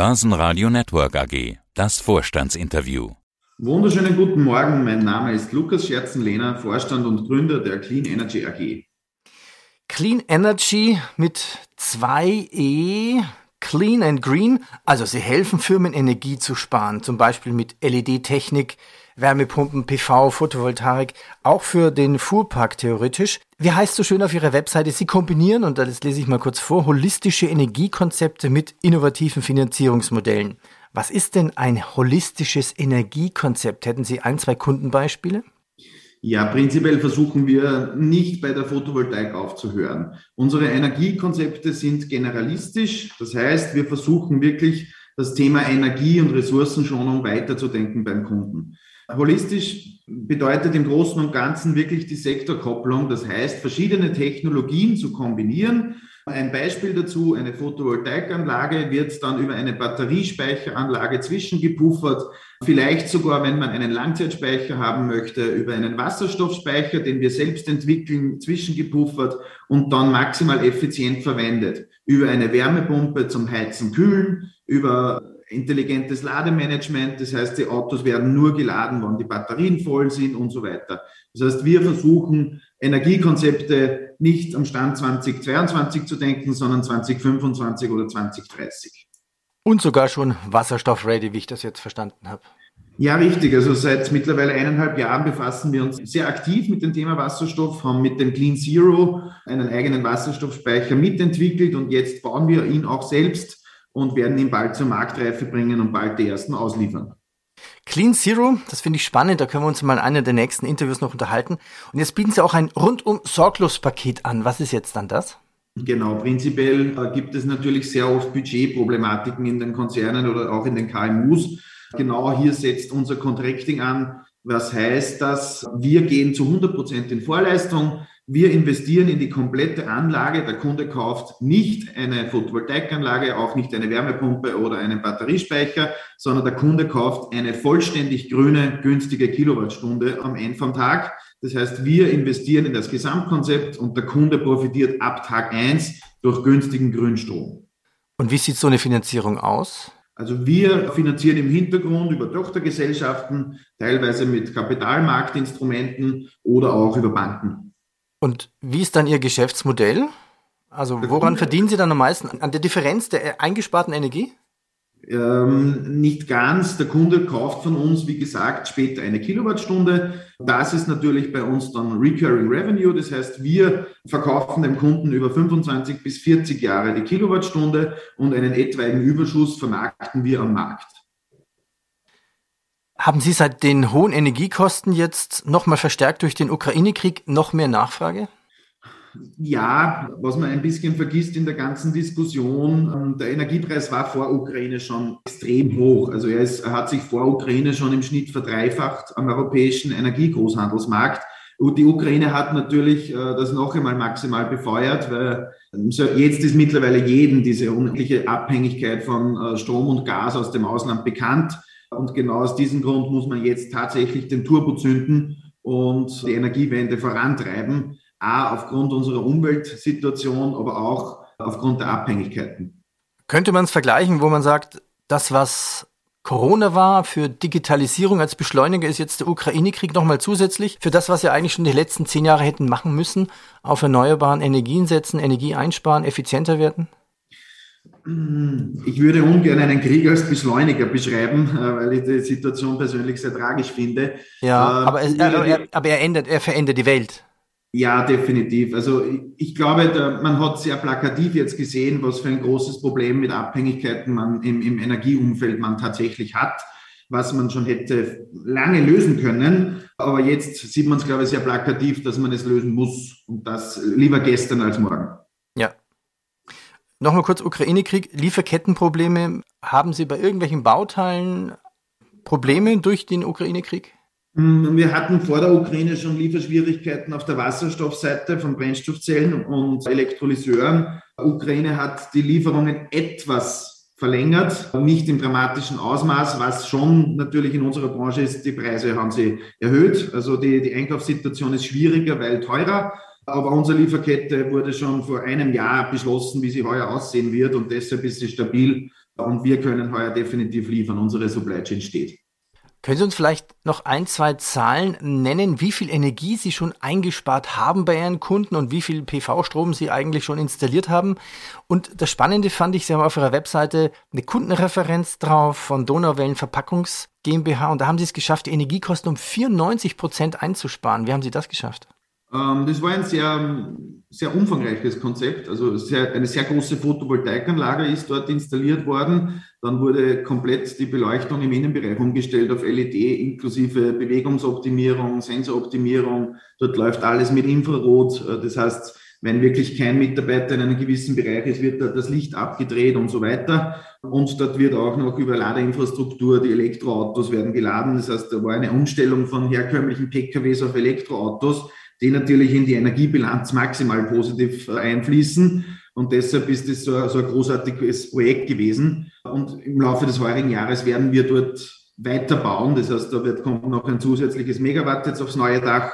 Börsenradio Network AG. Das Vorstandsinterview. Wunderschönen guten Morgen. Mein Name ist Lukas Scherzen-Lehner, Vorstand und Gründer der Clean Energy AG. Clean Energy mit 2E, Clean and Green. Also sie helfen Firmen Energie zu sparen, zum Beispiel mit LED-Technik, Wärmepumpen, PV, Photovoltaik, auch für den Fuhrpark theoretisch. Wie heißt so schön auf Ihrer Webseite, Sie kombinieren, und das lese ich mal kurz vor, holistische Energiekonzepte mit innovativen Finanzierungsmodellen. Was ist denn ein holistisches Energiekonzept? Hätten Sie ein, zwei Kundenbeispiele? Ja, prinzipiell versuchen wir nicht bei der Photovoltaik aufzuhören. Unsere Energiekonzepte sind generalistisch. Das heißt, wir versuchen wirklich das Thema Energie- und Ressourcenschonung weiterzudenken beim Kunden. Holistisch bedeutet im Großen und Ganzen wirklich die Sektorkopplung. Das heißt, verschiedene Technologien zu kombinieren. Ein Beispiel dazu, eine Photovoltaikanlage wird dann über eine Batteriespeicheranlage zwischengepuffert. Vielleicht sogar, wenn man einen Langzeitspeicher haben möchte, über einen Wasserstoffspeicher, den wir selbst entwickeln, zwischengepuffert und dann maximal effizient verwendet. Über eine Wärmepumpe zum Heizen, Kühlen, über intelligentes Lademanagement, das heißt, die Autos werden nur geladen, wann die Batterien voll sind und so weiter. Das heißt, wir versuchen, Energiekonzepte nicht am Stand 2022 zu denken, sondern 2025 oder 2030. Und sogar schon wasserstoff-ready, wie ich das jetzt verstanden habe. Ja, richtig. Also seit mittlerweile eineinhalb Jahren befassen wir uns sehr aktiv mit dem Thema Wasserstoff, haben mit dem Clean Zero einen eigenen Wasserstoffspeicher mitentwickelt und jetzt bauen wir ihn auch selbst und werden ihn bald zur Marktreife bringen und bald die ersten ausliefern. Clean Zero, das finde ich spannend, da können wir uns mal in einer der nächsten Interviews noch unterhalten. Und jetzt bieten Sie auch ein rundum sorglos Paket an. Was ist jetzt dann das? Genau, prinzipiell äh, gibt es natürlich sehr oft Budgetproblematiken in den Konzernen oder auch in den KMUs. Genau hier setzt unser Contracting an. Was heißt das? Wir gehen zu 100 Prozent in Vorleistung. Wir investieren in die komplette Anlage. Der Kunde kauft nicht eine Photovoltaikanlage, auch nicht eine Wärmepumpe oder einen Batteriespeicher, sondern der Kunde kauft eine vollständig grüne, günstige Kilowattstunde am Ende vom Tag. Das heißt, wir investieren in das Gesamtkonzept und der Kunde profitiert ab Tag eins durch günstigen Grünstrom. Und wie sieht so eine Finanzierung aus? Also wir finanzieren im Hintergrund über Tochtergesellschaften, teilweise mit Kapitalmarktinstrumenten oder auch über Banken. Und wie ist dann Ihr Geschäftsmodell? Also woran verdienen Sie dann am meisten? An der Differenz der eingesparten Energie? Ähm, nicht ganz. Der Kunde kauft von uns, wie gesagt, später eine Kilowattstunde. Das ist natürlich bei uns dann Recurring Revenue. Das heißt, wir verkaufen dem Kunden über 25 bis 40 Jahre die Kilowattstunde und einen etwaigen Überschuss vermarkten wir am Markt. Haben Sie seit den hohen Energiekosten jetzt nochmal verstärkt durch den Ukraine-Krieg noch mehr Nachfrage? Ja, was man ein bisschen vergisst in der ganzen Diskussion, ähm, der Energiepreis war vor Ukraine schon extrem hoch. Also er, ist, er hat sich vor Ukraine schon im Schnitt verdreifacht am europäischen Energiegroßhandelsmarkt. Und die Ukraine hat natürlich äh, das noch einmal maximal befeuert, weil ähm, jetzt ist mittlerweile jedem diese unendliche Abhängigkeit von äh, Strom und Gas aus dem Ausland bekannt. Und genau aus diesem Grund muss man jetzt tatsächlich den Turbo zünden und die Energiewende vorantreiben. A, aufgrund unserer Umweltsituation, aber auch aufgrund der Abhängigkeiten. Könnte man es vergleichen, wo man sagt, das, was Corona war für Digitalisierung als Beschleuniger, ist jetzt der Ukraine-Krieg nochmal zusätzlich für das, was wir eigentlich schon die letzten zehn Jahre hätten machen müssen, auf erneuerbaren Energien setzen, Energie einsparen, effizienter werden? Ich würde ungern einen Krieg als Beschleuniger beschreiben, äh, weil ich die Situation persönlich sehr tragisch finde. Ja, äh, aber, es, er, er, aber er, ändert, er verändert die Welt. Ja, definitiv. Also ich glaube, da, man hat sehr plakativ jetzt gesehen, was für ein großes Problem mit Abhängigkeiten man im, im Energieumfeld man tatsächlich hat, was man schon hätte lange lösen können. Aber jetzt sieht man es, glaube ich, sehr plakativ, dass man es lösen muss und das lieber gestern als morgen. Nochmal kurz Ukraine-Krieg, Lieferkettenprobleme. Haben Sie bei irgendwelchen Bauteilen Probleme durch den Ukraine-Krieg? Mm, wir hatten vor der Ukraine schon Lieferschwierigkeiten auf der Wasserstoffseite von Brennstoffzellen und Elektrolyseuren. Ukraine hat die Lieferungen etwas verlängert, nicht im dramatischen Ausmaß, was schon natürlich in unserer Branche ist. Die Preise haben sie erhöht. Also die, die Einkaufssituation ist schwieriger, weil teurer. Aber unsere Lieferkette wurde schon vor einem Jahr beschlossen, wie sie heuer aussehen wird und deshalb ist sie stabil und wir können heuer definitiv liefern. Unsere Supply Chain steht. Können Sie uns vielleicht noch ein, zwei Zahlen nennen, wie viel Energie Sie schon eingespart haben bei Ihren Kunden und wie viel PV-Strom Sie eigentlich schon installiert haben? Und das Spannende fand ich, Sie haben auf Ihrer Webseite eine Kundenreferenz drauf von Donauwellen Verpackungs GmbH und da haben Sie es geschafft, die Energiekosten um 94 Prozent einzusparen. Wie haben Sie das geschafft? Ähm, das war ein sehr, sehr umfangreiches Konzept. Also sehr, eine sehr große Photovoltaikanlage ist dort installiert worden. Dann wurde komplett die Beleuchtung im Innenbereich umgestellt auf LED inklusive Bewegungsoptimierung, Sensoroptimierung. Dort läuft alles mit Infrarot. Äh, das heißt, wenn wirklich kein Mitarbeiter in einem gewissen Bereich ist, wird das Licht abgedreht und so weiter. Und dort wird auch noch über Ladeinfrastruktur, die Elektroautos werden geladen. Das heißt, da war eine Umstellung von herkömmlichen PKWs auf Elektroautos die natürlich in die Energiebilanz maximal positiv äh, einfließen. Und deshalb ist es so, so ein großartiges Projekt gewesen. Und im Laufe des heurigen Jahres werden wir dort weiterbauen. Das heißt, da wird, kommt noch ein zusätzliches Megawatt jetzt aufs neue Dach.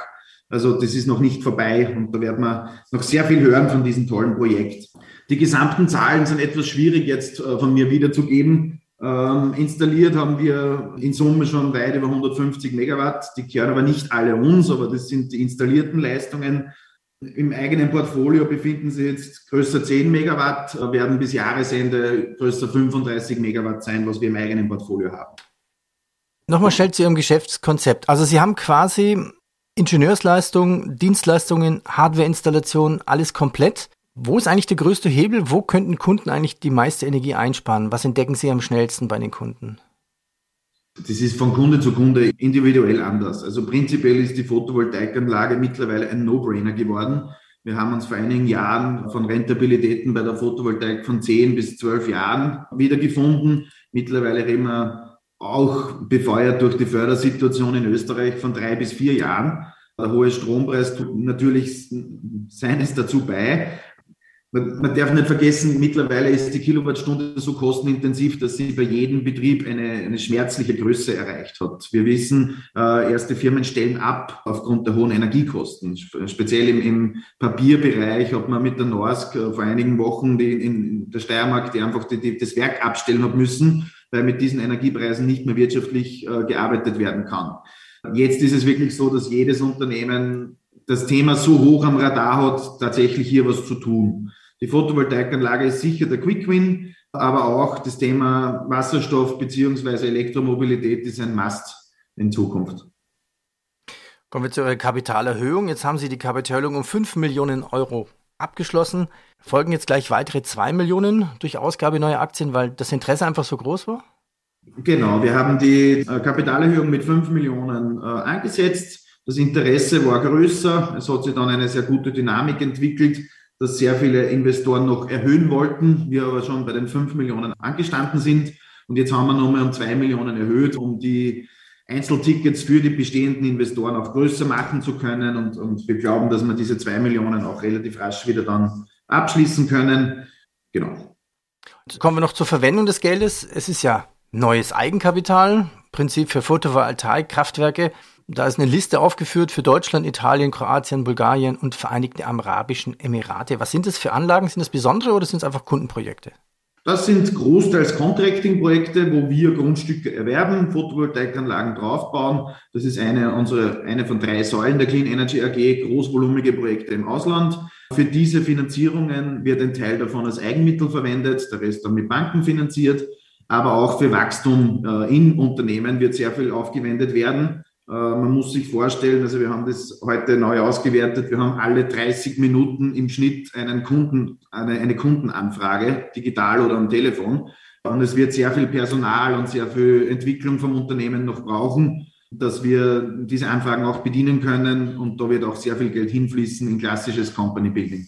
Also das ist noch nicht vorbei und da werden wir noch sehr viel hören von diesem tollen Projekt. Die gesamten Zahlen sind etwas schwierig jetzt äh, von mir wiederzugeben. Ähm, installiert haben wir in Summe schon weit über 150 Megawatt. Die gehören aber nicht alle uns, aber das sind die installierten Leistungen. Im eigenen Portfolio befinden sie jetzt größer 10 Megawatt, äh, werden bis Jahresende größer 35 Megawatt sein, was wir im eigenen Portfolio haben. Nochmal schnell zu Ihrem Geschäftskonzept. Also Sie haben quasi Ingenieursleistung, Dienstleistungen, Hardwareinstallation, alles komplett. Wo ist eigentlich der größte Hebel? Wo könnten Kunden eigentlich die meiste Energie einsparen? Was entdecken Sie am schnellsten bei den Kunden? Das ist von Kunde zu Kunde individuell anders. Also prinzipiell ist die Photovoltaikanlage mittlerweile ein No-Brainer geworden. Wir haben uns vor einigen Jahren von Rentabilitäten bei der Photovoltaik von 10 bis 12 Jahren wiedergefunden. Mittlerweile reden wir auch befeuert durch die Fördersituation in Österreich von drei bis vier Jahren. Der hohe Strompreis tut natürlich seines dazu bei. Man, man, darf nicht vergessen, mittlerweile ist die Kilowattstunde so kostenintensiv, dass sie bei jedem Betrieb eine, eine schmerzliche Größe erreicht hat. Wir wissen, äh, erste Firmen stellen ab aufgrund der hohen Energiekosten. Speziell im, im Papierbereich hat man mit der Norsk äh, vor einigen Wochen die, in der Steiermark, die einfach die, die, das Werk abstellen hat müssen, weil mit diesen Energiepreisen nicht mehr wirtschaftlich äh, gearbeitet werden kann. Jetzt ist es wirklich so, dass jedes Unternehmen das Thema so hoch am Radar hat, tatsächlich hier was zu tun. Die Photovoltaikanlage ist sicher der Quick Win, aber auch das Thema Wasserstoff beziehungsweise Elektromobilität ist ein Must in Zukunft. Kommen wir zur Kapitalerhöhung. Jetzt haben Sie die Kapitalerhöhung um 5 Millionen Euro abgeschlossen. Folgen jetzt gleich weitere 2 Millionen durch Ausgabe neuer Aktien, weil das Interesse einfach so groß war? Genau, wir haben die äh, Kapitalerhöhung mit 5 Millionen äh, angesetzt. Das Interesse war größer. Es hat sich dann eine sehr gute Dynamik entwickelt dass sehr viele Investoren noch erhöhen wollten, wir aber schon bei den 5 Millionen angestanden sind. Und jetzt haben wir nochmal um 2 Millionen erhöht, um die Einzeltickets für die bestehenden Investoren auch größer machen zu können. Und, und wir glauben, dass wir diese 2 Millionen auch relativ rasch wieder dann abschließen können. Genau. Kommen wir noch zur Verwendung des Geldes. Es ist ja neues Eigenkapital, Prinzip für Photovoltaik, Kraftwerke. Da ist eine Liste aufgeführt für Deutschland, Italien, Kroatien, Bulgarien und Vereinigte Arabischen Emirate. Was sind das für Anlagen? Sind das besondere oder sind es einfach Kundenprojekte? Das sind großteils Contracting-Projekte, wo wir Grundstücke erwerben, Photovoltaikanlagen draufbauen. Das ist eine, unsere, eine von drei Säulen der Clean Energy AG, großvolumige Projekte im Ausland. Für diese Finanzierungen wird ein Teil davon als Eigenmittel verwendet, der Rest dann mit Banken finanziert. Aber auch für Wachstum äh, in Unternehmen wird sehr viel aufgewendet werden. Äh, man muss sich vorstellen, also wir haben das heute neu ausgewertet, wir haben alle 30 Minuten im Schnitt einen Kunden, eine, eine Kundenanfrage, digital oder am Telefon. Und es wird sehr viel Personal und sehr viel Entwicklung vom Unternehmen noch brauchen, dass wir diese Anfragen auch bedienen können. Und da wird auch sehr viel Geld hinfließen in klassisches Company Building.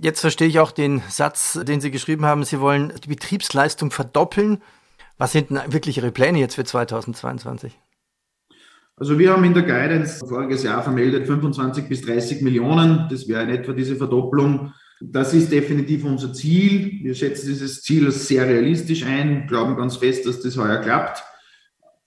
Jetzt verstehe ich auch den Satz, den Sie geschrieben haben. Sie wollen die Betriebsleistung verdoppeln. Was sind denn wirklich Ihre Pläne jetzt für 2022? Also wir haben in der Guidance voriges Jahr vermeldet 25 bis 30 Millionen. Das wäre in etwa diese Verdopplung. Das ist definitiv unser Ziel. Wir schätzen dieses Ziel als sehr realistisch ein, glauben ganz fest, dass das heuer klappt.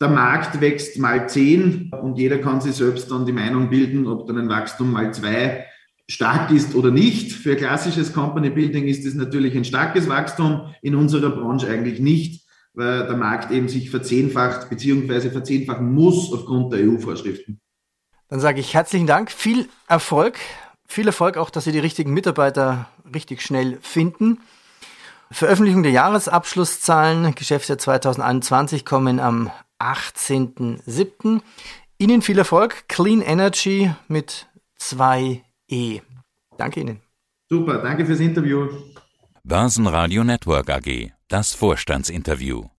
Der Markt wächst mal zehn und jeder kann sich selbst dann die Meinung bilden, ob dann ein Wachstum mal zwei stark ist oder nicht. Für klassisches Company Building ist es natürlich ein starkes Wachstum, in unserer Branche eigentlich nicht, weil der Markt eben sich verzehnfacht bzw. verzehnfachen muss aufgrund der EU-Vorschriften. Dann sage ich herzlichen Dank, viel Erfolg, viel Erfolg auch, dass Sie die richtigen Mitarbeiter richtig schnell finden. Veröffentlichung der Jahresabschlusszahlen, Geschäftsjahr 2021 kommen am 18.07. Ihnen viel Erfolg, Clean Energy mit 2E. Danke Ihnen. Super, danke fürs Interview. Börsenradio Network AG, das Vorstandsinterview.